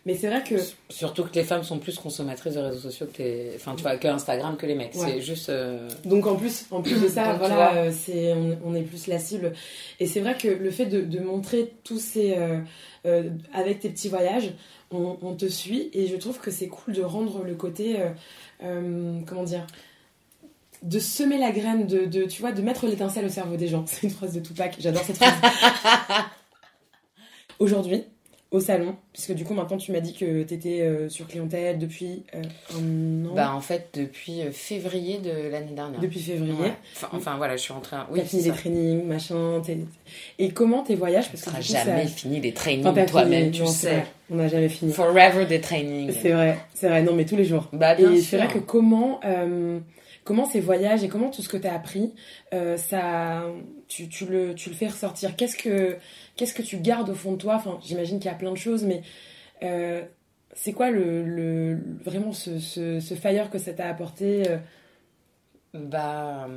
Mais c'est vrai que Surtout que les femmes sont plus consommatrices de réseaux sociaux que les... enfin tu vois que Instagram que les mecs. Ouais. C'est juste euh, donc en plus, en plus de ça, Donc, voilà, euh, c'est on, on est plus la cible. Et c'est vrai que le fait de, de montrer tous ces euh, euh, avec tes petits voyages, on, on te suit et je trouve que c'est cool de rendre le côté comment dire de semer la graine de, de tu vois de mettre l'étincelle au cerveau des gens c'est une phrase de Tupac j'adore cette phrase aujourd'hui au salon puisque du coup maintenant tu m'as dit que tu étais sur clientèle depuis euh, un an bah en fait depuis euh, février de l'année dernière. depuis février Ouais. Enfin, enfin, voilà, je suis rentrée. Oui, t'as fini les trainings machin t'es- et comment tes voyages parce que Tu du coup, ça- jamais fini les trainings Enfin, toi-même, tu non, sais. on n'a jamais fini Forever des trainings. c'est vrai c'est vrai non mais tous les jours Bah bien et sûr. c'est vrai que comment, euh, comment ces voyages et comment tout ce que tu as appris, ça, tu, tu, le, tu le fais ressortir Qu'est-ce que que tu gardes au fond de toi? Enfin, j'imagine qu'il y a plein de choses, mais c'est quoi le, le, vraiment ce, ce, fire que ça t'a apporté Bah,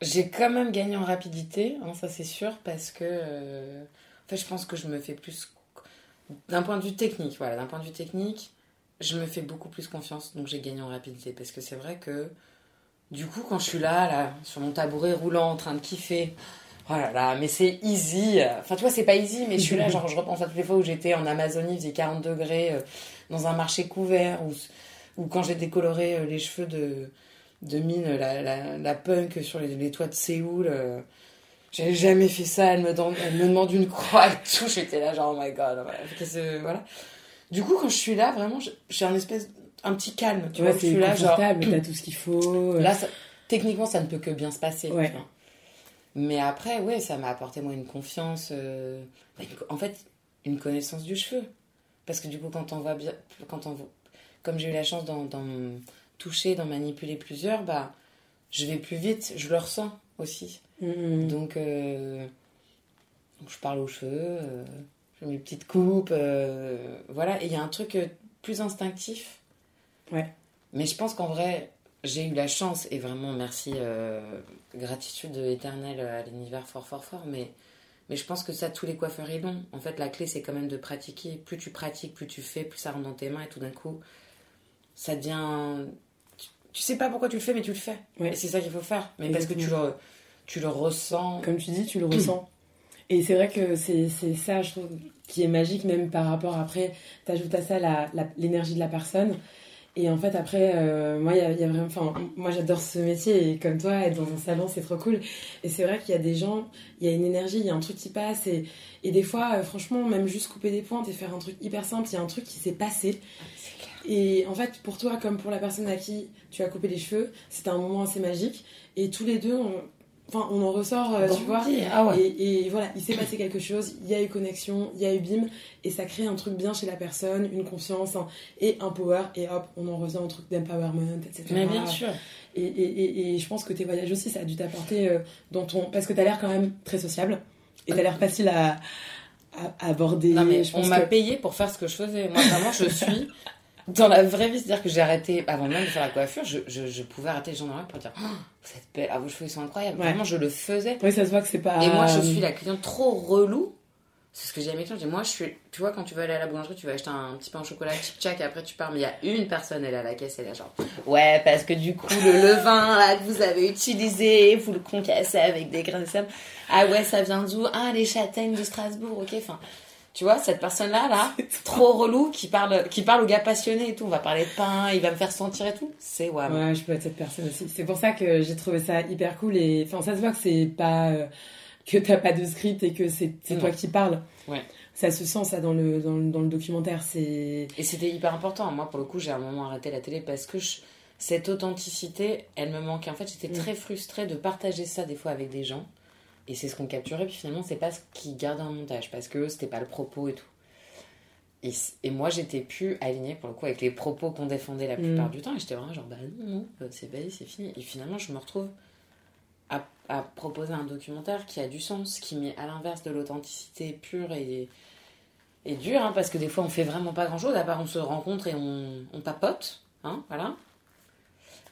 j'ai quand même gagné en rapidité, hein, ça c'est sûr, parce que euh, en fait, je pense que je me fais plus. D'un point de vue technique, voilà, d'un point de vue technique, je me fais beaucoup plus confiance, donc j'ai gagné en rapidité. Parce que c'est vrai que, du coup, quand je suis là, là, sur mon tabouret roulant, en train de kiffer, oh là là, mais c'est easy. Enfin, tu vois, c'est pas easy, mais je suis là, genre, je repense à toutes les fois où j'étais en Amazonie, il faisait 40 degrés, euh, dans un marché couvert, ou, ou quand j'ai décoloré euh, les cheveux de de mine, la, la, la punk sur les, toits de Séoul. Euh, jamais fait ça. Elle me, demande, elle me demande une croix et tout. J'étais là, genre, oh my god. Voilà. voilà. Du coup, quand je suis là, vraiment, j'ai un espèce, un petit calme. Tu vois, je suis là, genre. T'as tout ce qu'il faut. Là, techniquement, ça ne peut que bien se passer. Ouais. Mais après, ouais, ça m'a apporté, moi, une confiance. Euh, bah, en fait, une connaissance du cheveu. Parce que du coup, quand on va bien. Quand on, comme j'ai eu la chance dans toucher, d'en manipuler plusieurs, bah, je vais plus vite, je le ressens aussi. Mm-hmm. Donc, euh, je parle aux cheveux, euh, je mets mes petites coupes, euh, voilà. Et il y a un truc plus instinctif. Ouais. Mais je pense qu'en vrai, j'ai eu la chance, et vraiment merci, gratitude éternelle à l'univers fort, fort, fort, mais, mais je pense que ça, tous les coiffeurs ils l'ont. En fait, la clé, c'est quand même de pratiquer. Plus tu pratiques, plus tu fais, plus ça rentre dans tes mains, et tout d'un coup, ça devient tu sais pas pourquoi tu le fais, mais tu le fais. Et c'est ça qu'il faut faire. Mais parce que tu le, tu le ressens. Comme tu dis, tu le ressens. Et c'est vrai que c'est ça, je trouve, qui est magique, même par rapport après, t'ajoutes à ça l'énergie la, de la personne. Et en fait, après, euh, moi, y a, y a, vraiment. Moi, j'adore ce métier et comme toi, être dans un salon, c'est trop cool. Et c'est vrai qu'il y a des gens, il y a une énergie, il y a un truc qui passe. Et, et des fois, euh, franchement, même juste couper des pointes et faire un truc hyper simple, il y a un truc qui s'est passé. Et en fait, pour toi, comme pour la personne à qui tu as coupé les cheveux, c'était un moment assez magique. Et tous les deux, on, enfin, on en ressort, euh, tu vois. Ah et, voilà, il s'est passé quelque chose, il y a eu connexion, il y a eu bim, et ça crée un truc bien chez la personne, une confiance, hein, et un power, et hop, on en revient au truc d'empowerment, etc. Mais bien sûr. Et, et, je pense que tes voyages aussi, ça a dû t'apporter euh, dans ton. Parce que t'as l'air quand même très sociable, et t'as l'air facile à, aborder. Non, mais on m'a payé pour faire ce que je faisais. Moi, vraiment, je suis dans la vraie vie, c'est-à-dire que j'ai arrêté, avant même de faire la coiffure, je, je, je pouvais arrêter les gens dans la rue pour dire oh, Vous êtes belle, ah, vos cheveux sont incroyables. Vraiment, je le faisais. Oui, ça se voit que c'est pas. Et moi, je suis la cliente trop relou. C'est ce que j'ai à mes clients. moi, je suis. Tu vois, quand tu vas aller à la boulangerie, tu vas acheter un petit pain au chocolat, tchic-tchac, et après tu pars. Mais il y a une personne, elle est à la caisse, elle est genre Ouais, parce que du coup, le levain là, que vous avez utilisé, vous le concassez avec des grains de sable. Ah ouais, ça vient d'où? Ah, les châtaignes de Strasbourg, ok. Enfin, tu vois, cette personne-là, là, trop relou, qui parle, qui parle aux gars passionnés et tout. On va parler de pain, il va me faire sentir et tout. C'est ouais. Ouais, je peux être cette personne aussi. C'est pour ça que j'ai trouvé ça hyper cool et, enfin, ça se voit que c'est pas, euh, que t'as pas de script et que c'est toi qui parles. Ouais. Ça se sent, ça, dans le, dans, dans le documentaire. C'est... Et c'était hyper important. Moi, pour le coup, j'ai un moment arrêté la télé parce que cette authenticité, elle me manquait. En fait, j'étais mm. très frustrée de partager ça des fois avec des gens et c'est ce qu'on capturait, puis finalement, c'est pas ce qui garde un montage, parce que c'était pas le propos et tout. Et, et moi, j'étais plus alignée, pour le coup, avec les propos qu'on défendait la plupart mm. du temps, et j'étais vraiment genre, bah non, non, euh, c'est belle, c'est fini. Et finalement, je me retrouve à, à, proposer un documentaire qui a du sens, qui met à l'inverse de l'authenticité pure et, et dure, hein, parce que des fois, on fait vraiment pas grand chose, à part on se rencontre et on, on papote, hein, voilà.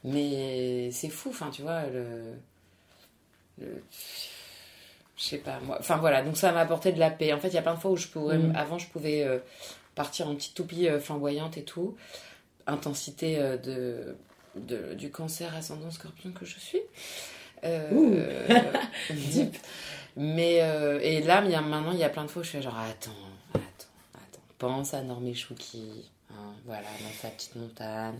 Mais c'est fou, enfin, tu vois, le, le je sais pas moi. Enfin voilà, donc ça m'a apporté de la paix. En fait, il y a plein de fois où je pouvais, mm. avant, je pouvais euh, partir en petite toupie euh, flamboyante et tout. Intensité euh, de, de, du cancer ascendant scorpion que je suis. Deep. Mais et là, y a, maintenant, il y a plein de fois où je fais genre attends, attends, attends. Pense à Normé Chouki, hein, voilà, dans sa petite montagne.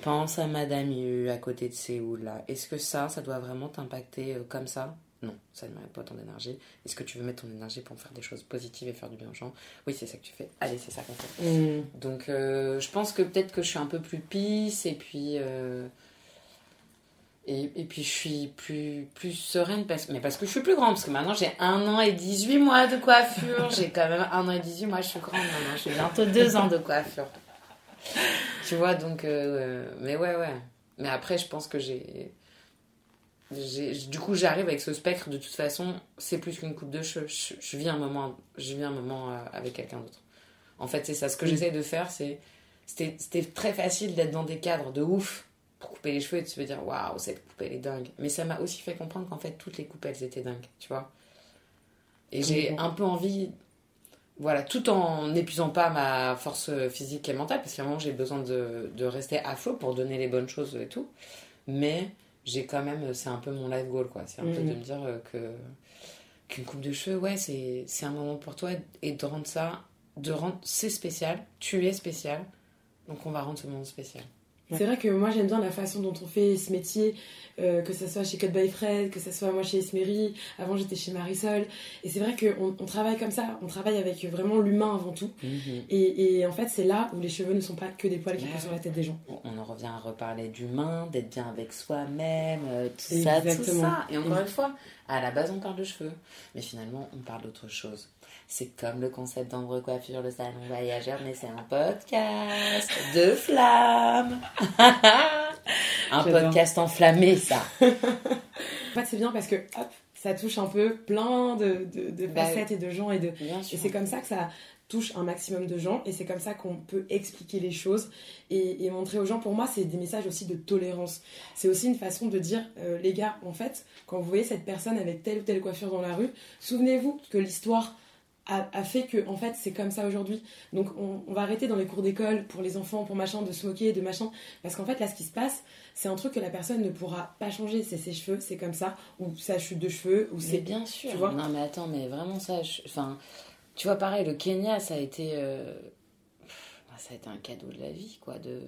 Pense à Madame Yu à côté de Séoul là. Est-ce que ça, ça doit vraiment t'impacter comme ça? Non, ça ne mérite pas tant d'énergie. Est-ce que tu veux mettre ton énergie pour faire des choses positives et faire du bien aux gens? Oui, c'est ça que tu fais. Allez, c'est ça qu'on fait. Mm. Donc, euh, je pense que peut-être que je suis un peu plus pisse et puis. Euh, et, et, puis je suis plus, plus sereine, parce, mais parce que je suis plus grande, parce que maintenant j'ai un an et 18 mois de coiffure. j'ai quand même un an et 18 mois, je suis grande maintenant. J'ai bientôt deux ans de coiffure. tu vois, donc. Euh, mais ouais, ouais. Mais après, je pense que j'ai. Du coup, j'arrive avec ce spectre. De toute façon, c'est plus qu'une coupe de cheveux. Je, je, vis un moment, je vis un moment euh, avec quelqu'un d'autre. En fait, c'est ça. Ce que j'essaie de faire, c'est. C'était très facile d'être dans des cadres de ouf pour couper les cheveux et de se dire waouh, cette coupe elle est dingue. Mais ça m'a aussi fait comprendre qu'en fait, toutes les coupes elles étaient dingues, tu vois. Et j'ai un peu envie voilà, tout en n'épuisant pas ma force physique et mentale, parce qu'à un moment j'ai besoin de, de, rester à flot pour donner les bonnes choses et tout. Mais j'ai quand même, c'est un peu mon life goal, quoi. C'est un peu de Mhm. me dire que qu'une coupe de cheveux, ouais, c'est c'est un moment pour toi et de rendre ça, de rendre, c'est spécial, tu es spécial, donc on va rendre ce moment spécial. C'est vrai que moi j'aime bien la façon dont on fait ce métier, euh, que ce soit chez Cut by Fred, que ce soit moi chez Esmery, avant j'étais chez Marisol. Et c'est vrai qu'on on travaille comme ça, on travaille avec vraiment l'humain avant tout. Mhm. Et, et en fait c'est là où les cheveux ne sont pas que des poils qui Ouais. poussent sur la tête des gens. On en revient à reparler d'humain, d'être bien avec soi-même, euh, tout ça, tout ça. Et encore une fois, à la base, on parle de cheveux. Mais finalement, on parle d'autre chose. C'est comme le concept d'Ambre Coiffure, le salon voyageur, mais c'est un podcast de flammes. un podcast enflammé, ça. En fait c'est bien parce que hop, ça touche un peu plein de, de, de Bah, facettes et de gens et de, Bien sûr. Et c'est comme ça que ça touche un maximum de gens et c'est comme ça qu'on peut expliquer les choses et, et montrer aux gens. Pour moi, c'est des messages aussi de tolérance. C'est aussi une façon de dire, euh, les gars, en fait, quand vous voyez cette personne avec telle ou telle coiffure dans la rue, souvenez-vous que l'histoire a, a fait que, en fait, c'est comme ça aujourd'hui. Donc, on, on va arrêter dans les cours d'école pour les enfants, pour machin, de se moquer, de machin. Parce qu'en fait, là, ce qui se passe, c'est un truc que la personne ne pourra pas changer. C'est ses cheveux, c'est comme ça, ou sa chute de cheveux, ou c'est. bien sûr. tu vois non, mais attends, mais vraiment ça. je- Enfin, tu vois, pareil, le Kenya, ça a été. euh, pff, Ça a été un cadeau de la vie, quoi. De,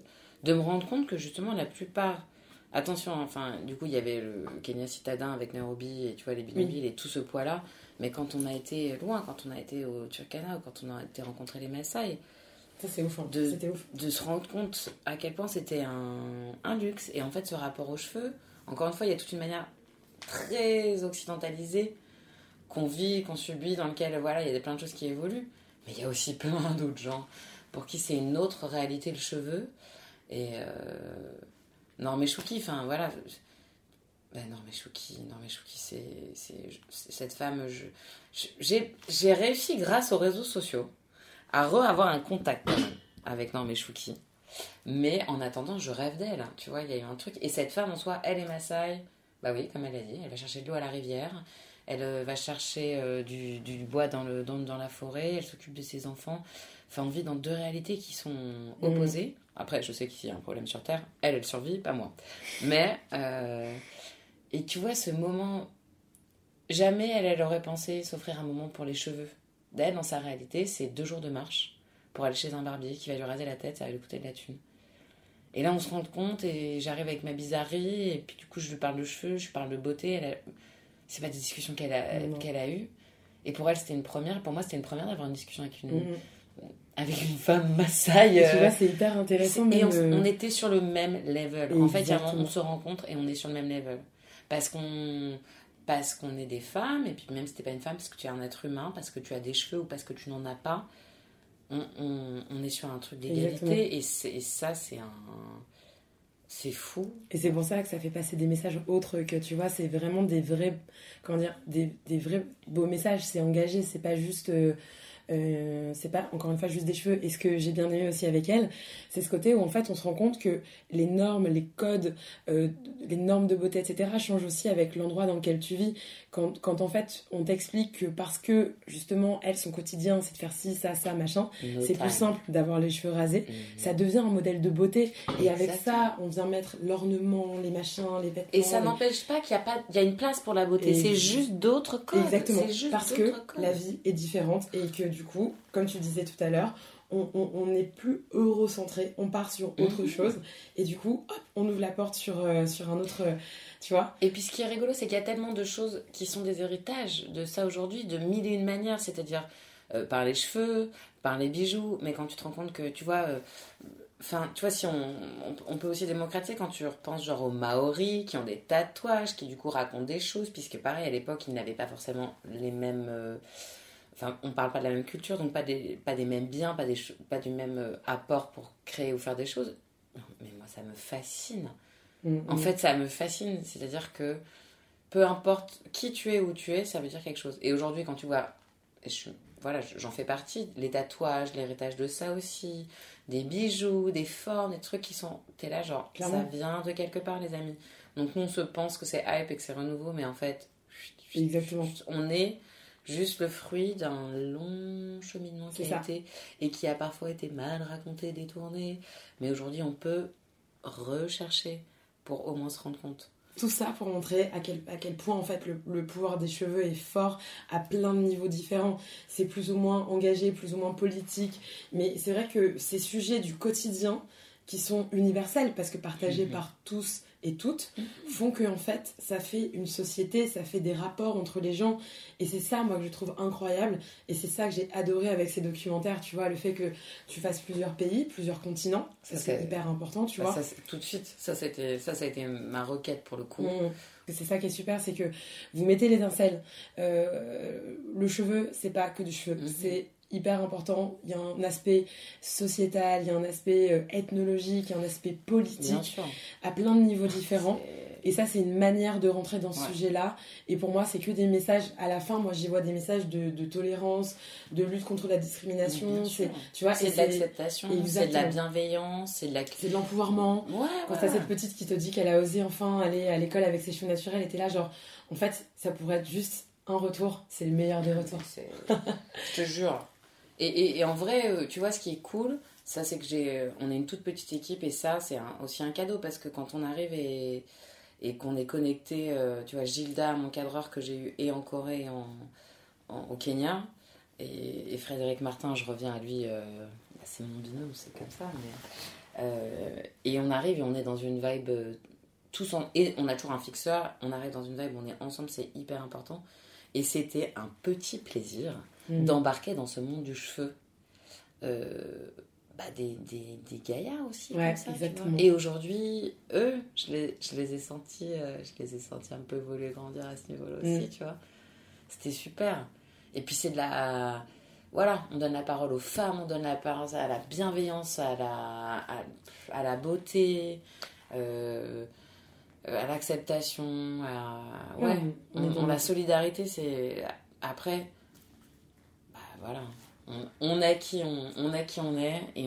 de me rendre compte que justement, la plupart. Attention, enfin, du coup, il y avait le Kenya citadin avec Nairobi et tu vois, les bidonvilles et tout ce poids-là. Mais quand on a été loin, quand on a été au Turkana ou quand on a été rencontrer les Maasai, Ça, c'est ouf. hein. De- ouf. de se rendre compte à quel point c'était un, un luxe. Et en fait, ce rapport aux cheveux, encore une fois, il y a toute une manière très occidentalisée qu'on vit, qu'on subit, dans lequel voilà, il y a plein de choses qui évoluent. Mais il y a aussi plein d'autres gens pour qui c'est une autre réalité le cheveu. Et euh... non, mais Chouki, enfin voilà. Ben non, mais Chouki, non, mais c'est, cette femme. J'ai, réussi grâce aux réseaux sociaux à re-avoir un contact avec Norme Chouki. Mais en attendant, je rêve d'elle. hein. Tu vois, il y a eu un truc. Et cette femme en soi, elle est Maasai. Bah oui, comme elle a dit, elle va chercher de l'eau à la rivière. Elle euh, va chercher euh, du, du bois dans, le, dans, dans la forêt. Elle s'occupe de ses enfants. Enfin, on vit dans deux réalités qui sont opposées. Après, je sais qu'il y a un problème sur Terre. Elle, elle survit, pas moi. Mais, euh, et tu vois, ce moment, jamais elle, elle aurait pensé s'offrir un moment pour les cheveux. D'elle, dans sa réalité, c'est deux jours de marche pour aller chez un barbier qui va lui raser la tête, ça va lui coûter de la thune. Et là, on se rend compte, et j'arrive avec ma bizarrerie, et puis du coup, je lui parle de cheveux, je lui parle de beauté. Elle a... C'est pas des discussions qu'elle a, Non. qu'elle a eues. Et pour elle, c'était une première. Pour moi, c'était une première d'avoir une discussion avec une, Mhm. avec une femme Maasai. Et tu euh, vois, c'est hyper intéressant. et on, euh, on était sur le même level. En fait, il y a un moment, Exactement. on se rencontre et on est sur le même level. Parce qu'on parce qu'on est des femmes, et puis même si t'es pas une femme, parce que tu es un être humain, parce que tu as des cheveux ou parce que tu n'en as pas, on, on, on est sur un truc d'égalité. Et, et ça, c'est un. C'est fou. Et c'est pour ça que ça fait passer des messages autres que tu vois, c'est vraiment des vrais, comment dire, des, vrais beaux messages. C'est engagé, c'est pas juste, euh, euh, c'est pas encore une fois juste des cheveux. Et ce que j'ai bien aimé aussi avec elle, c'est ce côté où en fait on se rend compte que les normes, les codes, euh, les normes de beauté, etc. changent aussi avec l'endroit dans lequel tu vis. Quand, quand en fait on t'explique que parce que justement elle, son quotidien, c'est de faire ci, ça, ça, machin, c'est plus simple d'avoir les cheveux rasés. Mhm. Ça devient un modèle de beauté. Et avec Exactement. ça, on vient mettre l'ornement, les machins, les vêtements. Et ça les- n'empêche pas qu'il y a pas, il y a une place pour la beauté. Et- C'est juste d'autres codes. Exactement. C'est juste Parce que codes. la vie est différente et que du coup, comme tu disais tout à l'heure, on n'est plus eurocentré, on part sur autre Mhm. chose et du coup, hop, on ouvre la porte sur, euh, sur un autre. euh, tu vois Et puis ce qui est rigolo, c'est qu'il y a tellement de choses qui sont des héritages de ça aujourd'hui, de mille et une manières, c'est-à-dire euh, par les cheveux, par les bijoux, mais quand tu te rends compte que, tu vois, euh, enfin, tu vois, si on, on, on peut aussi démocratiser quand tu repenses genre aux Maoris qui ont des tatouages, qui du coup racontent des choses, puisque pareil, à l'époque, ils n'avaient pas forcément les mêmes... Enfin, on parle pas de la même culture, donc pas des, pas des mêmes biens, pas, des, pas du même euh, apport pour créer ou faire des choses. Non, mais moi, ça me fascine. Mm, en mm. fait, ça me fascine. C'est-à-dire que peu importe qui tu es, où tu es, ça veut dire quelque chose. Et aujourd'hui, quand tu vois, voilà, j'en fais partie, les tatouages, l'héritage de ça aussi, des bijoux, des formes, des trucs qui sont. T'es là, genre, ça vient de quelque part, les amis. Donc, nous, on se pense que c'est hype et que c'est renouveau, mais en fait, Exactement. on est juste le fruit d'un long cheminement qui a été et qui a parfois été mal raconté, détourné. Mais aujourd'hui, on peut rechercher pour au moins se rendre compte. Tout ça pour montrer à quel, à quel point en fait le, pouvoir des cheveux est fort à plein de niveaux différents. C'est plus ou moins engagé, plus ou moins politique, mais c'est vrai que ces sujets du quotidien qui sont universels parce que partagés mhm. par tous et toutes font que en fait ça fait une société, ça fait des rapports entre les gens et c'est ça moi que je trouve incroyable et c'est ça que j'ai adoré avec ces documentaires, tu vois, le fait que tu fasses plusieurs pays, plusieurs continents, ça, c'est hyper important, tu bah, vois. tout de suite, ça c'était ça ça a été ma requête pour le coup. Mmh. C'est ça qui est super, c'est que vous mettez l'étincelle. Euh, le cheveu, c'est pas que du cheveu, mmh. c'est hyper important. Il y a un aspect sociétal, il y a un aspect euh, ethnologique, il y a un aspect politique, à plein de niveaux différents. Et ça, c'est une manière de rentrer dans ce sujet-là. Et pour moi, c'est que des messages. À la fin, moi, j'y vois des messages de, tolérance, de lutte contre la discrimination. C'est, tu vois, c'est de l'acceptation, c'est de la bienveillance, c'est de la... C'est de l'empouvoirment. Quand t'as cette petite qui te dit qu'elle a osé enfin aller à l'école avec ses cheveux naturels, elle était là, genre, en fait, ça pourrait être juste un retour. C'est le meilleur des retours. Je te jure. Et, en vrai, euh, tu vois, ce qui est cool, ça c'est que j'ai, euh, on est une toute petite équipe et ça c'est aussi un cadeau parce que quand on arrive et, qu'on est connecté, euh, tu vois, Gilda, mon cadreur que j'ai eu et en Corée et en, au Kenya, et, Frédéric Martin, je reviens à lui, bah, c'est mon binôme, c'est comme ça, mais, et on arrive et on est dans une vibe tous en, et on a toujours un fixeur, on arrive dans une vibe, on est ensemble, c'est hyper important. Et c'était un petit plaisir Mm. d'embarquer dans ce monde du cheveu. Euh, bah des, des, des, gaillards aussi comme ça, exactement. et aujourd'hui eux je les, je les ai sentis euh, je les ai sentis un peu voler grandir à ce niveau là aussi mm. tu vois c'était super et puis c'est de la voilà on donne la parole aux femmes on donne la parole à la bienveillance à la à, la beauté euh, à l'acceptation à ouais on, la solidarité c'est après voilà. On, a qui on, a qui on est et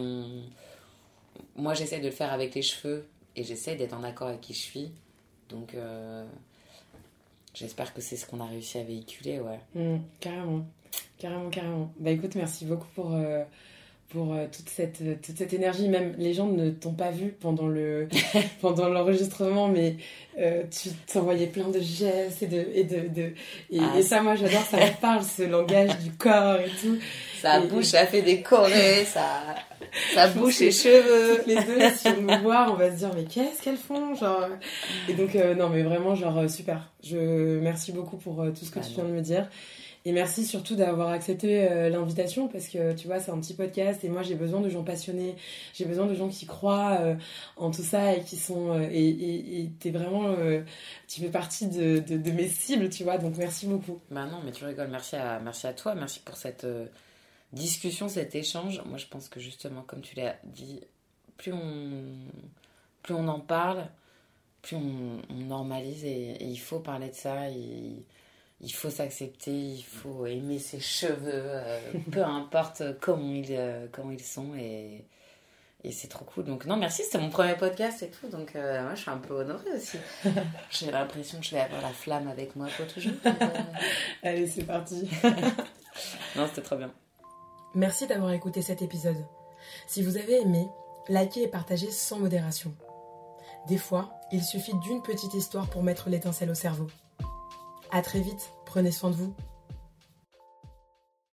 moi j'essaie de le faire avec les cheveux et j'essaie d'être en accord avec qui je suis. Donc euh, j'espère que c'est ce qu'on a réussi à véhiculer, ouais. Mmh, carrément, carrément, carrément. Bah écoute, merci beaucoup pour, euh, pour euh, toute, cette, toute cette énergie. Même les gens ne t'ont pas vu pendant le pendant l'enregistrement, mais euh, tu t'envoyais plein de gestes et de et de, de et, ah, ça moi j'adore, ça me parle ce langage du corps et tout. Sa bouche a fait des chorés, ça sa bouche et cheveux. Les deux, si on me voit, on va se dire mais qu'est-ce qu'elles font genre. Et donc euh, non mais vraiment genre super. Je merci beaucoup pour tout ce que ah tu viens de me dire. Et merci surtout d'avoir accepté euh, l'invitation parce que tu vois, c'est un petit podcast et moi j'ai besoin de gens passionnés, j'ai besoin de gens qui croient euh, en tout ça et qui sont. Euh, et t'es vraiment. tu fais partie de, de, mes cibles, tu vois, donc merci beaucoup. Bah non, mais tu rigoles, merci à, merci à toi, merci pour cette discussion, cet échange. Moi je pense que justement, comme tu l'as dit, plus on, plus on en parle, plus on, normalise et, il faut parler de ça. Il faut s'accepter, il faut aimer ses cheveux, euh, peu importe comment ils, euh, comment ils sont. Et, et c'est trop cool. Donc, non, merci, c'était mon premier podcast et tout. Donc, euh, moi, je suis un peu honorée aussi. J'ai l'impression que je vais avoir la flamme avec moi pour toujours. Allez, c'est parti. non, c'était trop bien. Merci d'avoir écouté cet épisode. Si vous avez aimé, likez et partagez sans modération. Des fois, il suffit d'une petite histoire pour mettre l'étincelle au cerveau. À très vite, prenez soin de vous.